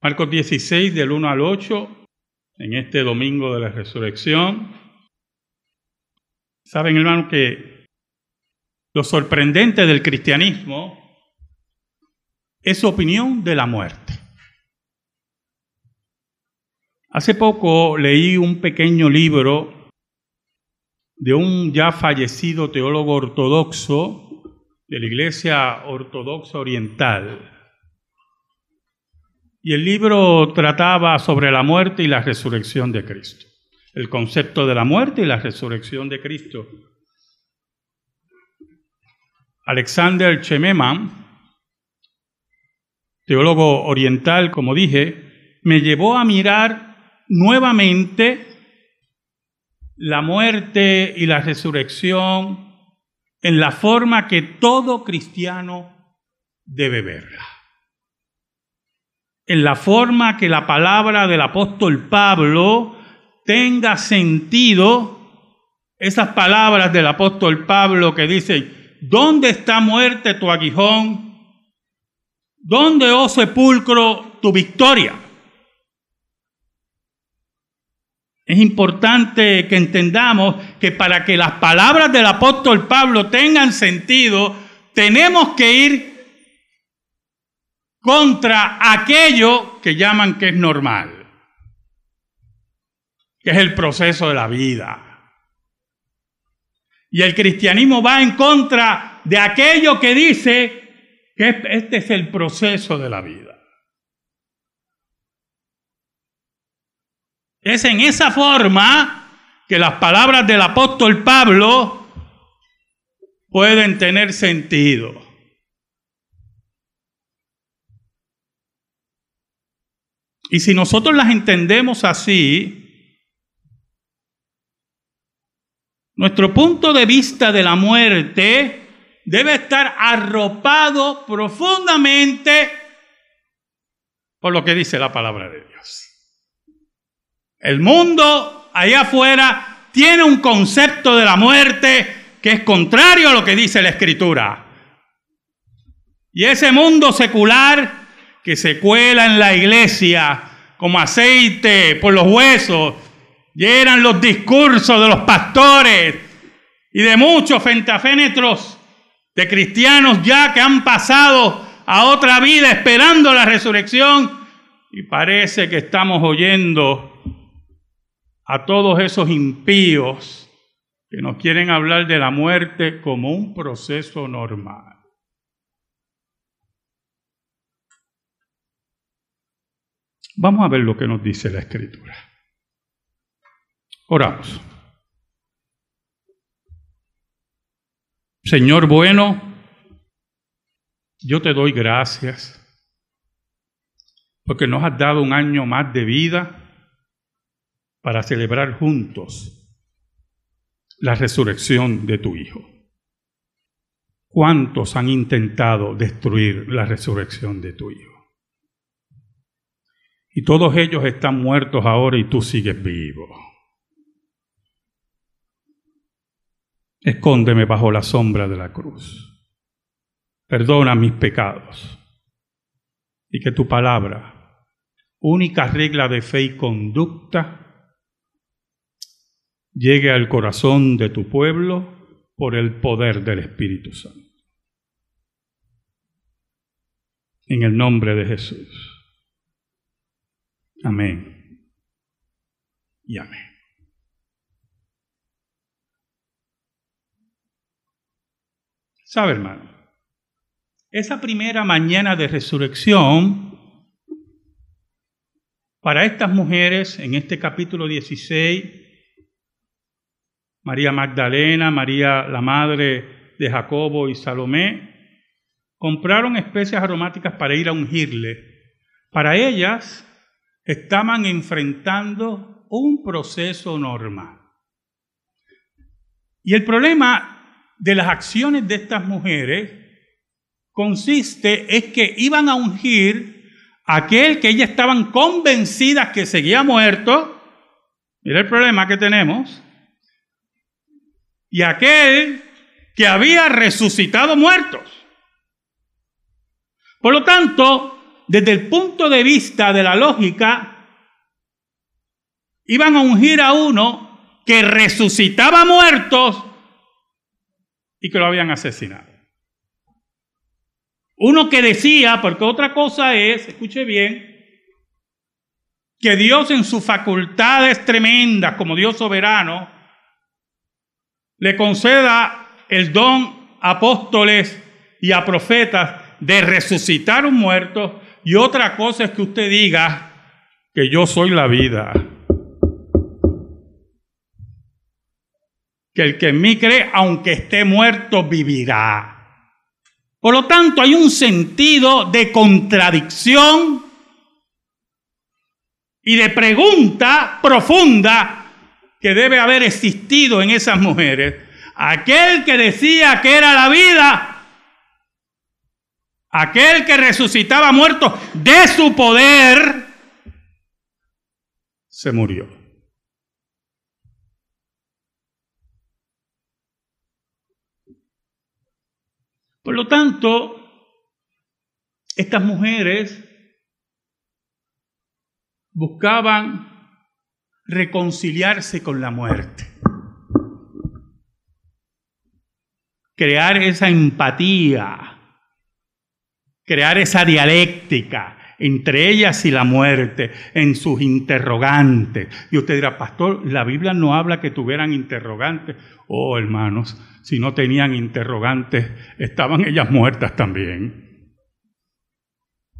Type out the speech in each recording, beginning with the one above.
Marcos 16 del 1 al 8, en este domingo de la resurrección. Saben, hermano, que lo sorprendente del cristianismo es su opinión de la muerte. Hace poco leí un pequeño libro de un ya fallecido teólogo ortodoxo de la Iglesia Ortodoxa Oriental. Y el libro trataba sobre la muerte y la resurrección de Cristo. El concepto de la muerte y la resurrección de Cristo. Alexander Chememan, teólogo oriental, como dije, me llevó a mirar nuevamente la muerte y la resurrección en la forma que todo cristiano debe verla. En la forma que la palabra del apóstol Pablo tenga sentido, esas palabras del apóstol Pablo que dicen, ¿dónde está muerte tu aguijón? ¿Dónde, oh sepulcro, tu victoria? Es importante que entendamos que para que las palabras del apóstol Pablo tengan sentido, tenemos que ir contra aquello que llaman que es normal, que es el proceso de la vida. Y el cristianismo va en contra de aquello que dice que este es el proceso de la vida. Es en esa forma que las palabras del apóstol Pablo pueden tener sentido. Y si nosotros las entendemos así, nuestro punto de vista de la muerte debe estar arropado profundamente por lo que dice la palabra de Dios. El mundo allá afuera tiene un concepto de la muerte que es contrario a lo que dice la escritura. Y ese mundo secular que se cuela en la iglesia como aceite por los huesos, llenan los discursos de los pastores y de muchos fentafénetros de cristianos ya que han pasado a otra vida esperando la resurrección y parece que estamos oyendo a todos esos impíos que nos quieren hablar de la muerte como un proceso normal. Vamos a ver lo que nos dice la escritura. Oramos. Señor bueno, yo te doy gracias porque nos has dado un año más de vida para celebrar juntos la resurrección de tu Hijo. ¿Cuántos han intentado destruir la resurrección de tu Hijo? Y todos ellos están muertos ahora y tú sigues vivo. Escóndeme bajo la sombra de la cruz. Perdona mis pecados. Y que tu palabra, única regla de fe y conducta, llegue al corazón de tu pueblo por el poder del Espíritu Santo. En el nombre de Jesús. Amén. Y amén. ¿Sabe, hermano? Esa primera mañana de resurrección, para estas mujeres, en este capítulo 16, María Magdalena, María la madre de Jacobo y Salomé, compraron especias aromáticas para ir a ungirle. Para ellas estaban enfrentando un proceso normal. Y el problema de las acciones de estas mujeres consiste es que iban a ungir a aquel que ellas estaban convencidas que seguía muerto. Mira el problema que tenemos y aquel que había resucitado muertos. Por lo tanto, desde el punto de vista de la lógica, iban a ungir a uno que resucitaba muertos y que lo habían asesinado. Uno que decía, porque otra cosa es, escuche bien, que Dios en sus facultades tremendas como Dios soberano le conceda el don a apóstoles y a profetas de resucitar un muerto y otra cosa es que usted diga que yo soy la vida. Que el que en mí cree, aunque esté muerto, vivirá. Por lo tanto, hay un sentido de contradicción y de pregunta profunda que debe haber existido en esas mujeres. Aquel que decía que era la vida, aquel que resucitaba muerto de su poder, se murió. Por lo tanto, estas mujeres buscaban reconciliarse con la muerte, crear esa empatía, crear esa dialéctica entre ellas y la muerte, en sus interrogantes. Y usted dirá, pastor, la Biblia no habla que tuvieran interrogantes. Oh, hermanos, si no tenían interrogantes, estaban ellas muertas también.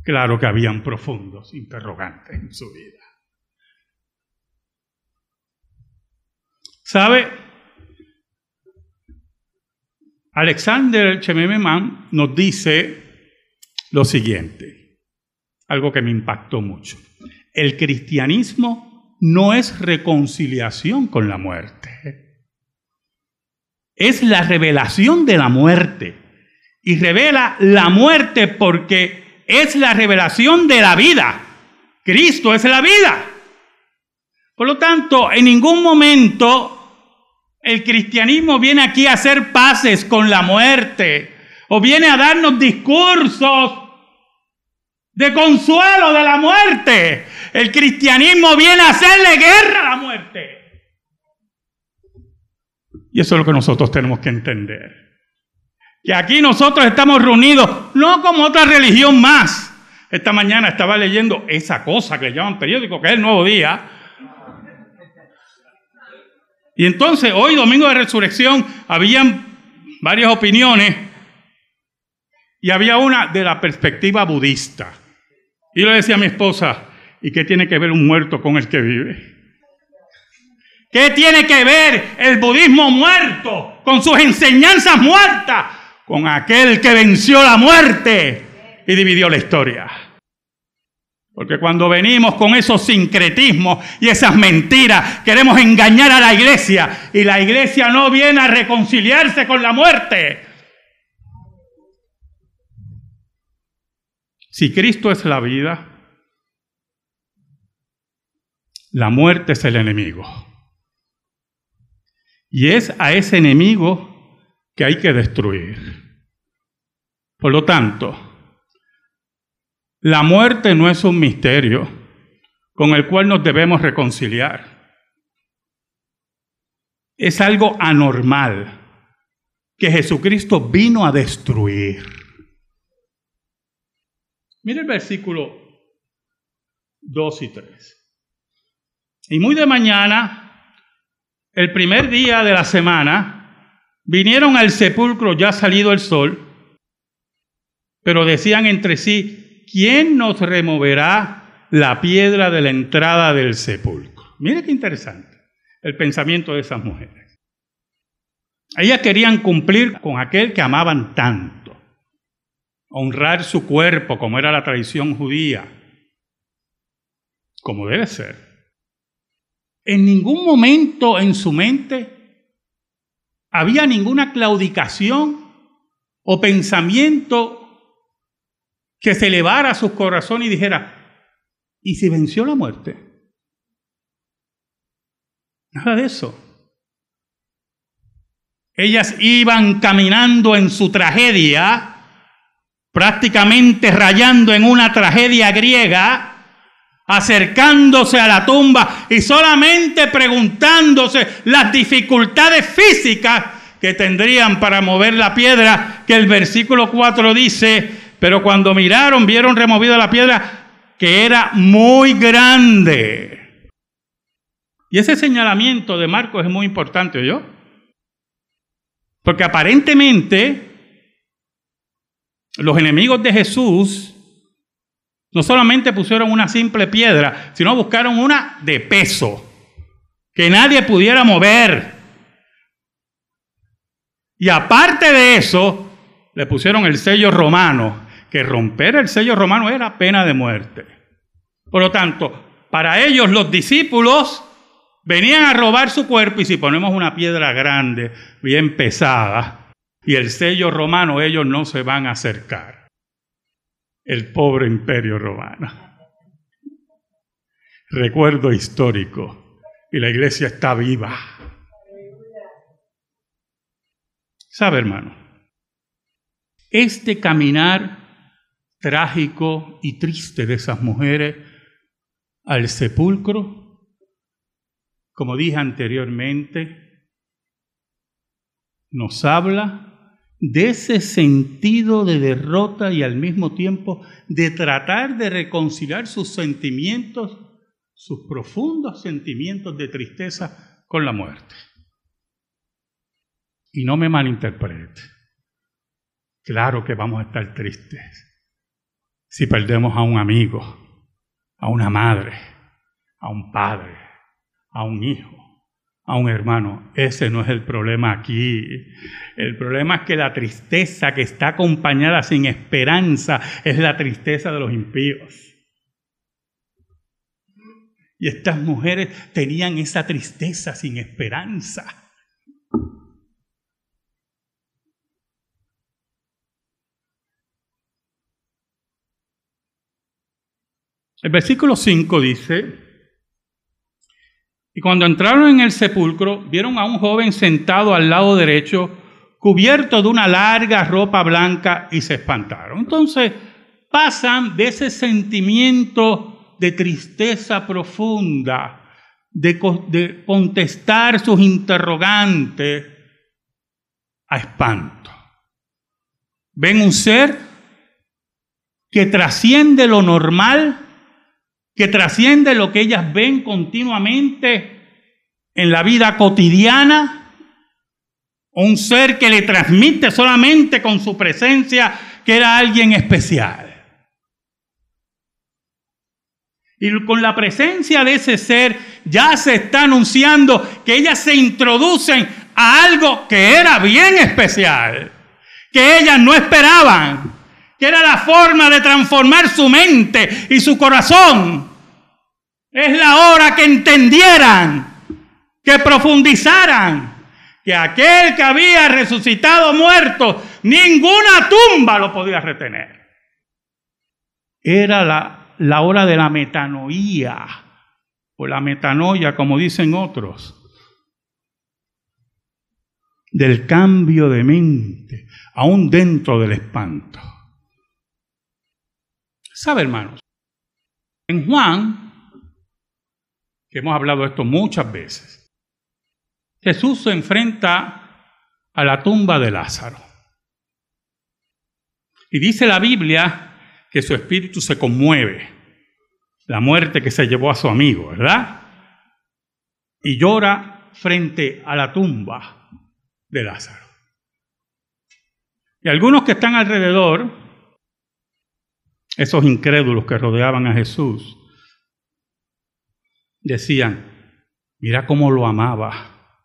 Claro que habían profundos interrogantes en su vida. ¿Sabe? Alexander Chemememan nos dice lo siguiente, algo que me impactó mucho. El cristianismo no es reconciliación con la muerte es la revelación de la muerte. Y revela la muerte porque es la revelación de la vida. Cristo es la vida. Por lo tanto, en ningún momento el cristianismo viene aquí a hacer paces con la muerte o viene a darnos discursos de consuelo de la muerte. El cristianismo viene a hacerle guerra a la muerte. Y eso es lo que nosotros tenemos que entender. Que aquí nosotros estamos reunidos no como otra religión más. Esta mañana estaba leyendo esa cosa que le llaman periódico, que es el nuevo día. Y entonces hoy, domingo de resurrección, habían varias opiniones y había una de la perspectiva budista. Y yo le decía a mi esposa, ¿y qué tiene que ver un muerto con el que vive? ¿Qué tiene que ver el budismo muerto con sus enseñanzas muertas con aquel que venció la muerte y dividió la historia? Porque cuando venimos con esos sincretismos y esas mentiras, queremos engañar a la iglesia y la iglesia no viene a reconciliarse con la muerte. Si Cristo es la vida, la muerte es el enemigo. Y es a ese enemigo que hay que destruir. Por lo tanto, la muerte no es un misterio con el cual nos debemos reconciliar. Es algo anormal que Jesucristo vino a destruir. Mire el versículo 2 y 3. Y muy de mañana el primer día de la semana, vinieron al sepulcro ya salido el sol, pero decían entre sí, ¿quién nos removerá la piedra de la entrada del sepulcro? Mire qué interesante el pensamiento de esas mujeres. Ellas querían cumplir con aquel que amaban tanto, honrar su cuerpo como era la tradición judía, como debe ser en ningún momento en su mente había ninguna claudicación o pensamiento que se elevara a su corazón y dijera, ¿y si venció la muerte? Nada de eso. Ellas iban caminando en su tragedia prácticamente rayando en una tragedia griega, acercándose a la tumba y solamente preguntándose las dificultades físicas que tendrían para mover la piedra, que el versículo 4 dice, pero cuando miraron vieron removida la piedra que era muy grande. Y ese señalamiento de Marcos es muy importante, ¿yo? Porque aparentemente los enemigos de Jesús no solamente pusieron una simple piedra, sino buscaron una de peso, que nadie pudiera mover. Y aparte de eso, le pusieron el sello romano, que romper el sello romano era pena de muerte. Por lo tanto, para ellos los discípulos venían a robar su cuerpo y si ponemos una piedra grande, bien pesada, y el sello romano, ellos no se van a acercar el pobre imperio romano. Recuerdo histórico. Y la iglesia está viva. ¿Sabe, hermano? Este caminar trágico y triste de esas mujeres al sepulcro, como dije anteriormente, nos habla de ese sentido de derrota y al mismo tiempo de tratar de reconciliar sus sentimientos, sus profundos sentimientos de tristeza con la muerte. Y no me malinterprete. Claro que vamos a estar tristes si perdemos a un amigo, a una madre, a un padre, a un hijo un hermano. Ese no es el problema aquí. El problema es que la tristeza que está acompañada sin esperanza es la tristeza de los impíos. Y estas mujeres tenían esa tristeza sin esperanza. El versículo 5 dice, y cuando entraron en el sepulcro, vieron a un joven sentado al lado derecho, cubierto de una larga ropa blanca, y se espantaron. Entonces pasan de ese sentimiento de tristeza profunda, de, contestar sus interrogantes, a espanto. Ven un ser que trasciende lo normal que trasciende lo que ellas ven continuamente en la vida cotidiana, un ser que le transmite solamente con su presencia que era alguien especial. Y con la presencia de ese ser ya se está anunciando que ellas se introducen a algo que era bien especial, que ellas no esperaban, que era la forma de transformar su mente y su corazón es la hora que entendieran, que profundizaran que aquel que había resucitado muerto, ninguna tumba lo podía retener. Era la, la hora de la metanoía, o la metanoia, como dicen otros, del cambio de mente, aún dentro del espanto. ¿Sabe, hermanos? En Juan que hemos hablado esto muchas veces. Jesús se enfrenta a la tumba de Lázaro. Y dice la Biblia que su espíritu se conmueve, la muerte que se llevó a su amigo, ¿verdad? Y llora frente a la tumba de Lázaro. Y algunos que están alrededor, esos incrédulos que rodeaban a Jesús, decían, mira cómo lo amaba.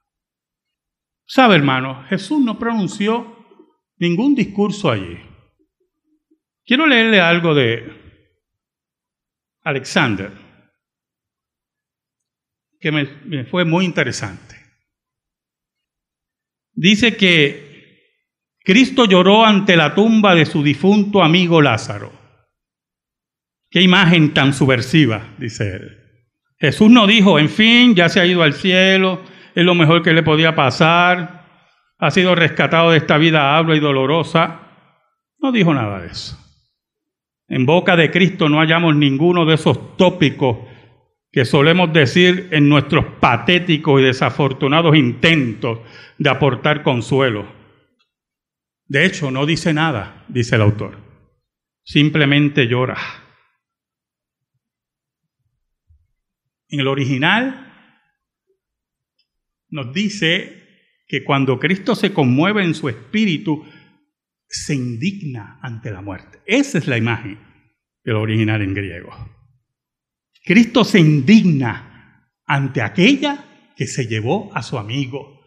¿Sabe, hermano? Jesús no pronunció ningún discurso allí. Quiero leerle algo de Alexander, que me, me fue muy interesante. Dice que Cristo lloró ante la tumba de su difunto amigo Lázaro. Qué imagen tan subversiva, dice él. Jesús no dijo, en fin, ya se ha ido al cielo, es lo mejor que le podía pasar, ha sido rescatado de esta vida habla y dolorosa. No dijo nada de eso. En boca de Cristo no hallamos ninguno de esos tópicos que solemos decir en nuestros patéticos y desafortunados intentos de aportar consuelo. De hecho, no dice nada, dice el autor. Simplemente llora. En el original nos dice que cuando Cristo se conmueve en su espíritu, se indigna ante la muerte. Esa es la imagen del original en griego. Cristo se indigna ante aquella que se llevó a su amigo,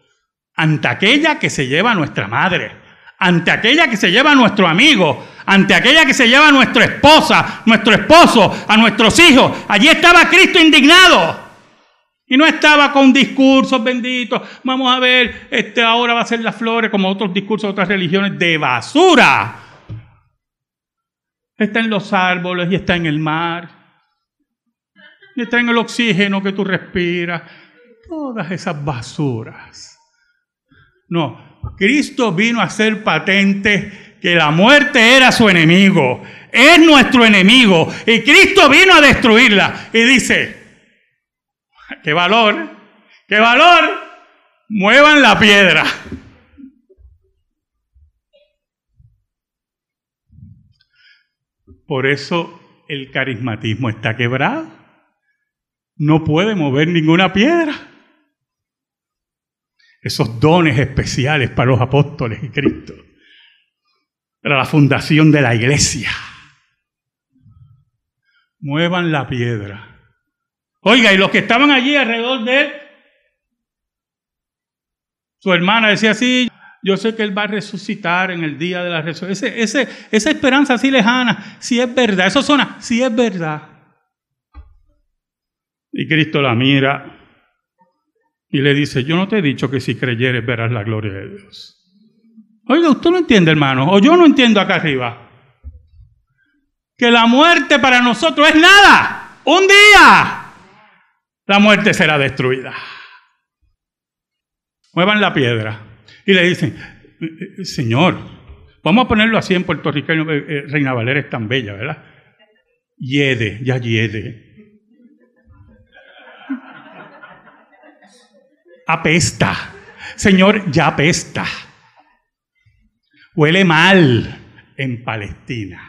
ante aquella que se lleva a nuestra madre, ante aquella que se lleva a nuestro amigo, ante aquella que se lleva a nuestra esposa, nuestro esposo, a nuestros hijos. Allí estaba Cristo indignado. Y no estaba con discursos benditos. Vamos a ver, este ahora va a ser las flores, como otros discursos de otras religiones, de basura. Está en los árboles y está en el mar y está en el oxígeno que tú respiras. Todas esas basuras. No, Cristo vino a hacer patente que la muerte era su enemigo. Es nuestro enemigo. Y Cristo vino a destruirla. Y dice, qué valor, qué valor, muevan la piedra. Por eso el carismatismo está quebrado no puede mover ninguna piedra. Esos dones especiales para los apóstoles y Cristo, para la fundación de la iglesia. Muevan la piedra. Oiga, y los que estaban allí alrededor de él, su hermana decía así, yo sé que Él va a resucitar en el día de la resurrección. esa esperanza así lejana, si es verdad, eso suena, si es verdad. Y Cristo la mira y le dice, yo no te he dicho que si creyeres verás la gloria de Dios. Oiga, usted no entiende, hermano, o yo no entiendo acá arriba, que la muerte para nosotros es nada. Un día la muerte será destruida. Muevan la piedra. Y le dicen, Señor, vamos a ponerlo así en puertorriqueño, eh, eh, Reina Valera es tan bella, ¿verdad? Yede, ya yede. apesta. Señor, ya apesta. Huele mal en Palestina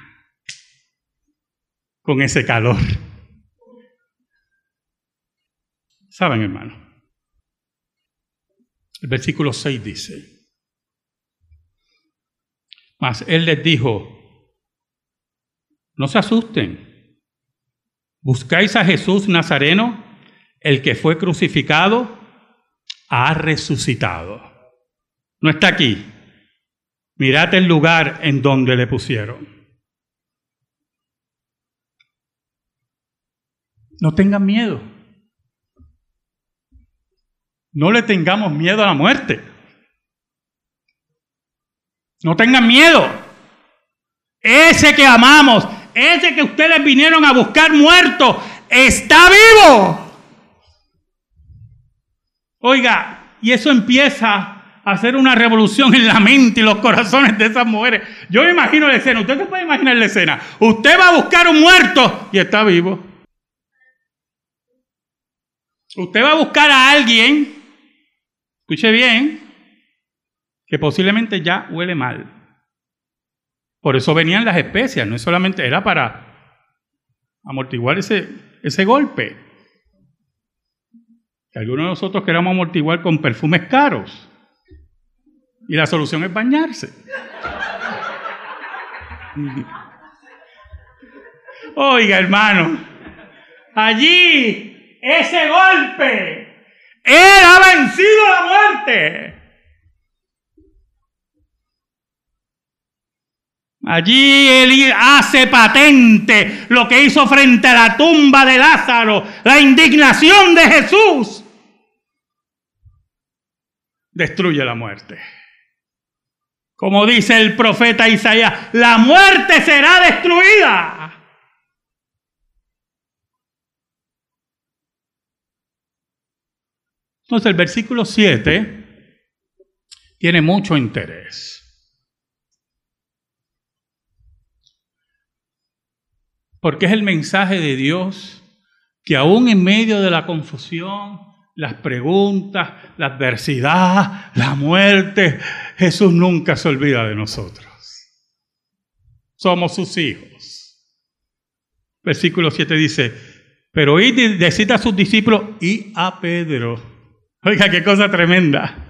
con ese calor. ¿Saben, hermano? El versículo 6 dice, mas él les dijo, no se asusten, buscáis a Jesús Nazareno, el que fue crucificado, ha resucitado. No está aquí. Mirad el lugar en donde le pusieron. No tengan miedo. No le tengamos miedo a la muerte. No tengan miedo. Ese que amamos, ese que ustedes vinieron a buscar muerto, está vivo. Oiga, y eso empieza hacer una revolución en la mente y los corazones de esas mujeres. Yo me imagino la escena, usted se puede imaginar la escena. Usted va a buscar un muerto y está vivo. Usted va a buscar a alguien, escuche bien, que posiblemente ya huele mal. Por eso venían las especias, no solamente, era para amortiguar ese, ese golpe algunos de nosotros queramos amortiguar con perfumes caros. Y la solución es bañarse. Oiga, hermano, allí ese golpe, él ha vencido la muerte. Allí él hace patente lo que hizo frente a la tumba de Lázaro, la indignación de Jesús. Destruye la muerte. Como dice el profeta Isaías, la muerte será destruida. Entonces el versículo 7 tiene mucho interés. Porque es el mensaje de Dios que aún en medio de la confusión, las preguntas, la adversidad, la muerte, Jesús nunca se olvida de nosotros. Somos sus hijos. Versículo 7 dice, pero y decida a sus discípulos y a Pedro. Oiga, qué cosa tremenda.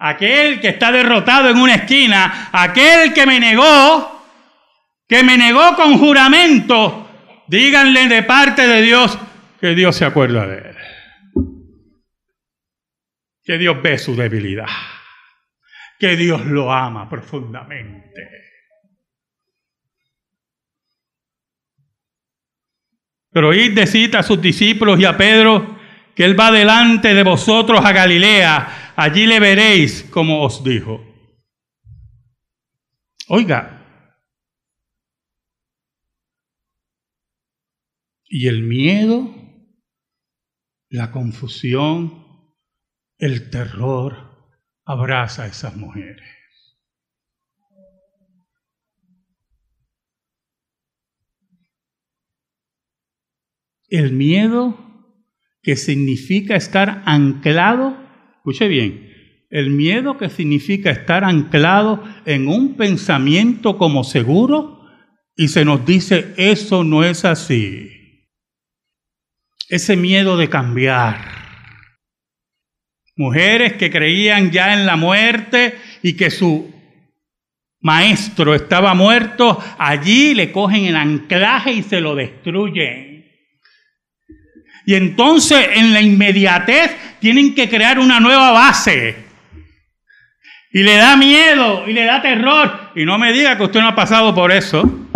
Aquel que está derrotado en una esquina, aquel que me negó, que me negó con juramento, díganle de parte de Dios que Dios se acuerda de él. Que Dios ve su debilidad. Que Dios lo ama profundamente. Pero id decid a sus discípulos y a Pedro que Él va delante de vosotros a Galilea, allí le veréis como os dijo. Oiga, y el miedo, la confusión, el terror abraza a esas mujeres. El miedo que significa estar anclado, escuche bien, el miedo que significa estar anclado en un pensamiento como seguro y se nos dice eso no es así. Ese miedo de cambiar. Mujeres que creían ya en la muerte y que su maestro estaba muerto, allí le cogen el anclaje y se lo destruyen. Y entonces en la inmediatez tienen que crear una nueva base. Y le da miedo y le da terror. Y no me diga que usted no ha pasado por eso.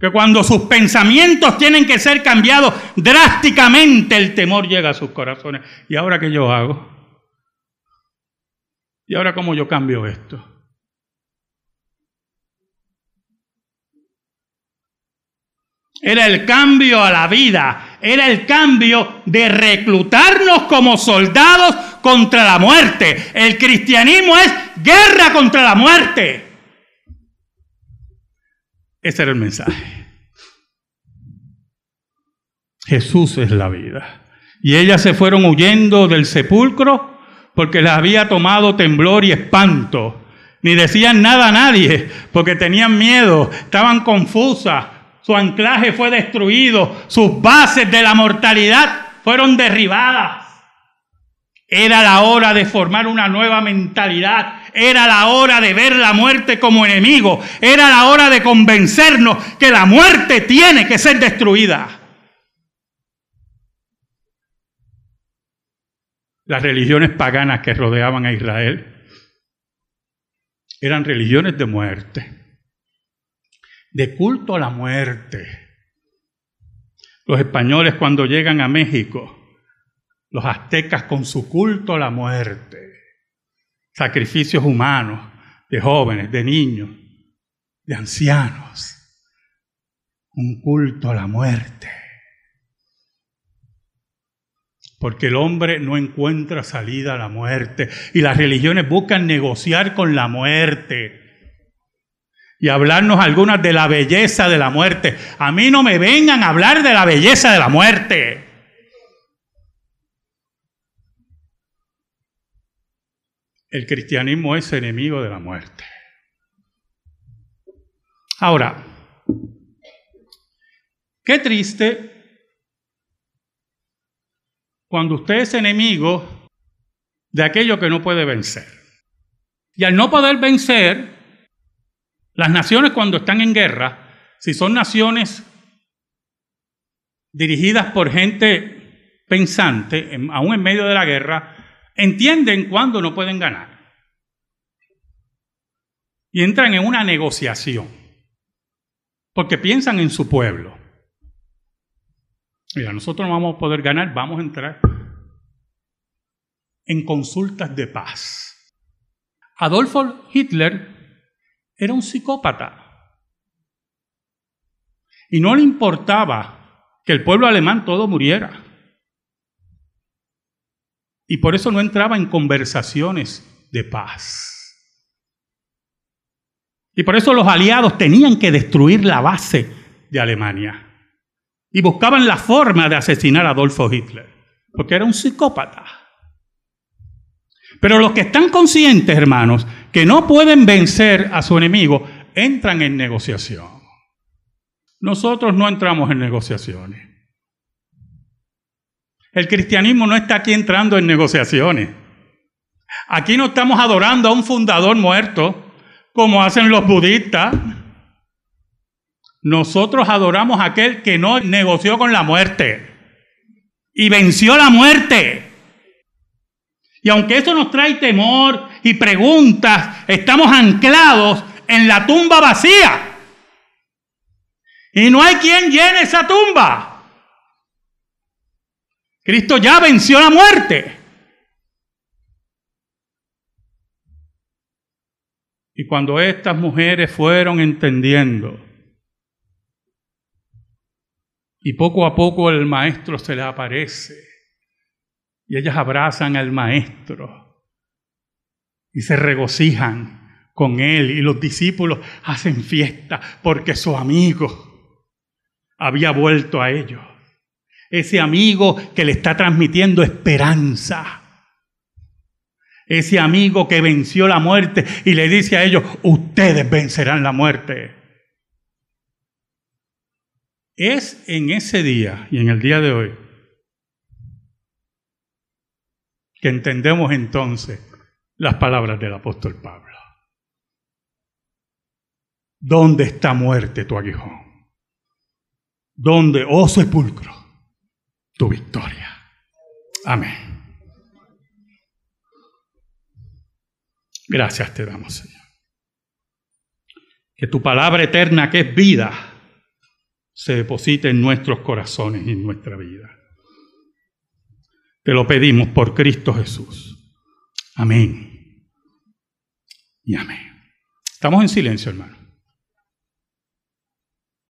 Que cuando sus pensamientos tienen que ser cambiados drásticamente, el temor llega a sus corazones. ¿Y ahora qué yo hago? ¿Y ahora cómo yo cambio esto? Era el cambio a la vida, era el cambio de reclutarnos como soldados contra la muerte. El cristianismo es guerra contra la muerte. Ese era el mensaje. Jesús es la vida. Y ellas se fueron huyendo del sepulcro porque les había tomado temblor y espanto. Ni decían nada a nadie porque tenían miedo, estaban confusas su anclaje fue destruido, sus bases de la mortalidad fueron derribadas. Era la hora de formar una nueva mentalidad. Era la hora de ver la muerte como enemigo. Era la hora de convencernos que la muerte tiene que ser destruida. Las religiones paganas que rodeaban a Israel eran religiones de muerte de culto a la muerte. Los españoles cuando llegan a México, los aztecas con su culto a la muerte, sacrificios humanos de jóvenes, de niños, de ancianos, un culto a la muerte. Porque el hombre no encuentra salida a la muerte y las religiones buscan negociar con la muerte y hablarnos algunas de la belleza de la muerte. A mí no me vengan a hablar de la belleza de la muerte. El cristianismo es enemigo de la muerte. Ahora, qué triste cuando usted es enemigo de aquello que no puede vencer. Y al no poder vencer, las naciones cuando están en guerra, si son naciones dirigidas por gente pensante, aún en medio de la guerra, entienden cuándo no pueden ganar. Y entran en una negociación, porque piensan en su pueblo. Mira, nosotros no vamos a poder ganar, vamos a entrar en consultas de paz. Adolfo Hitler era un psicópata. Y no le importaba que el pueblo alemán todo muriera. Y por eso no entraba en conversaciones de paz. Y por eso los aliados tenían que destruir la base de Alemania. Y buscaban la forma de asesinar a Adolfo Hitler, porque era un psicópata. Pero los que están conscientes, hermanos, que no pueden vencer a su enemigo, entran en negociación. Nosotros no entramos en negociaciones. El cristianismo no está aquí entrando en negociaciones. Aquí no estamos adorando a un fundador muerto, como hacen los budistas. Nosotros adoramos a aquel que no negoció con la muerte y venció la muerte. Y aunque eso nos trae temor y preguntas, estamos anclados en la tumba vacía. Y no hay quien llene esa tumba. Cristo ya venció la muerte. Y cuando estas mujeres fueron entendiendo, y poco a poco el maestro se le aparece, y ellas abrazan al maestro y se regocijan con él y los discípulos hacen fiesta porque su amigo había vuelto a ellos. Ese amigo que le está transmitiendo esperanza. Ese amigo que venció la muerte y le dice a ellos, ustedes vencerán la muerte. Es en ese día y en el día de hoy que entendemos entonces las palabras del apóstol Pablo. ¿Dónde está muerte tu aguijón? ¿Dónde, oh sepulcro, tu victoria? Amén. Gracias te damos, Señor. Que tu palabra eterna, que es vida, se deposite en nuestros corazones y en nuestra vida. Te lo pedimos por Cristo Jesús. Amén. Y amén. Estamos en silencio, hermano.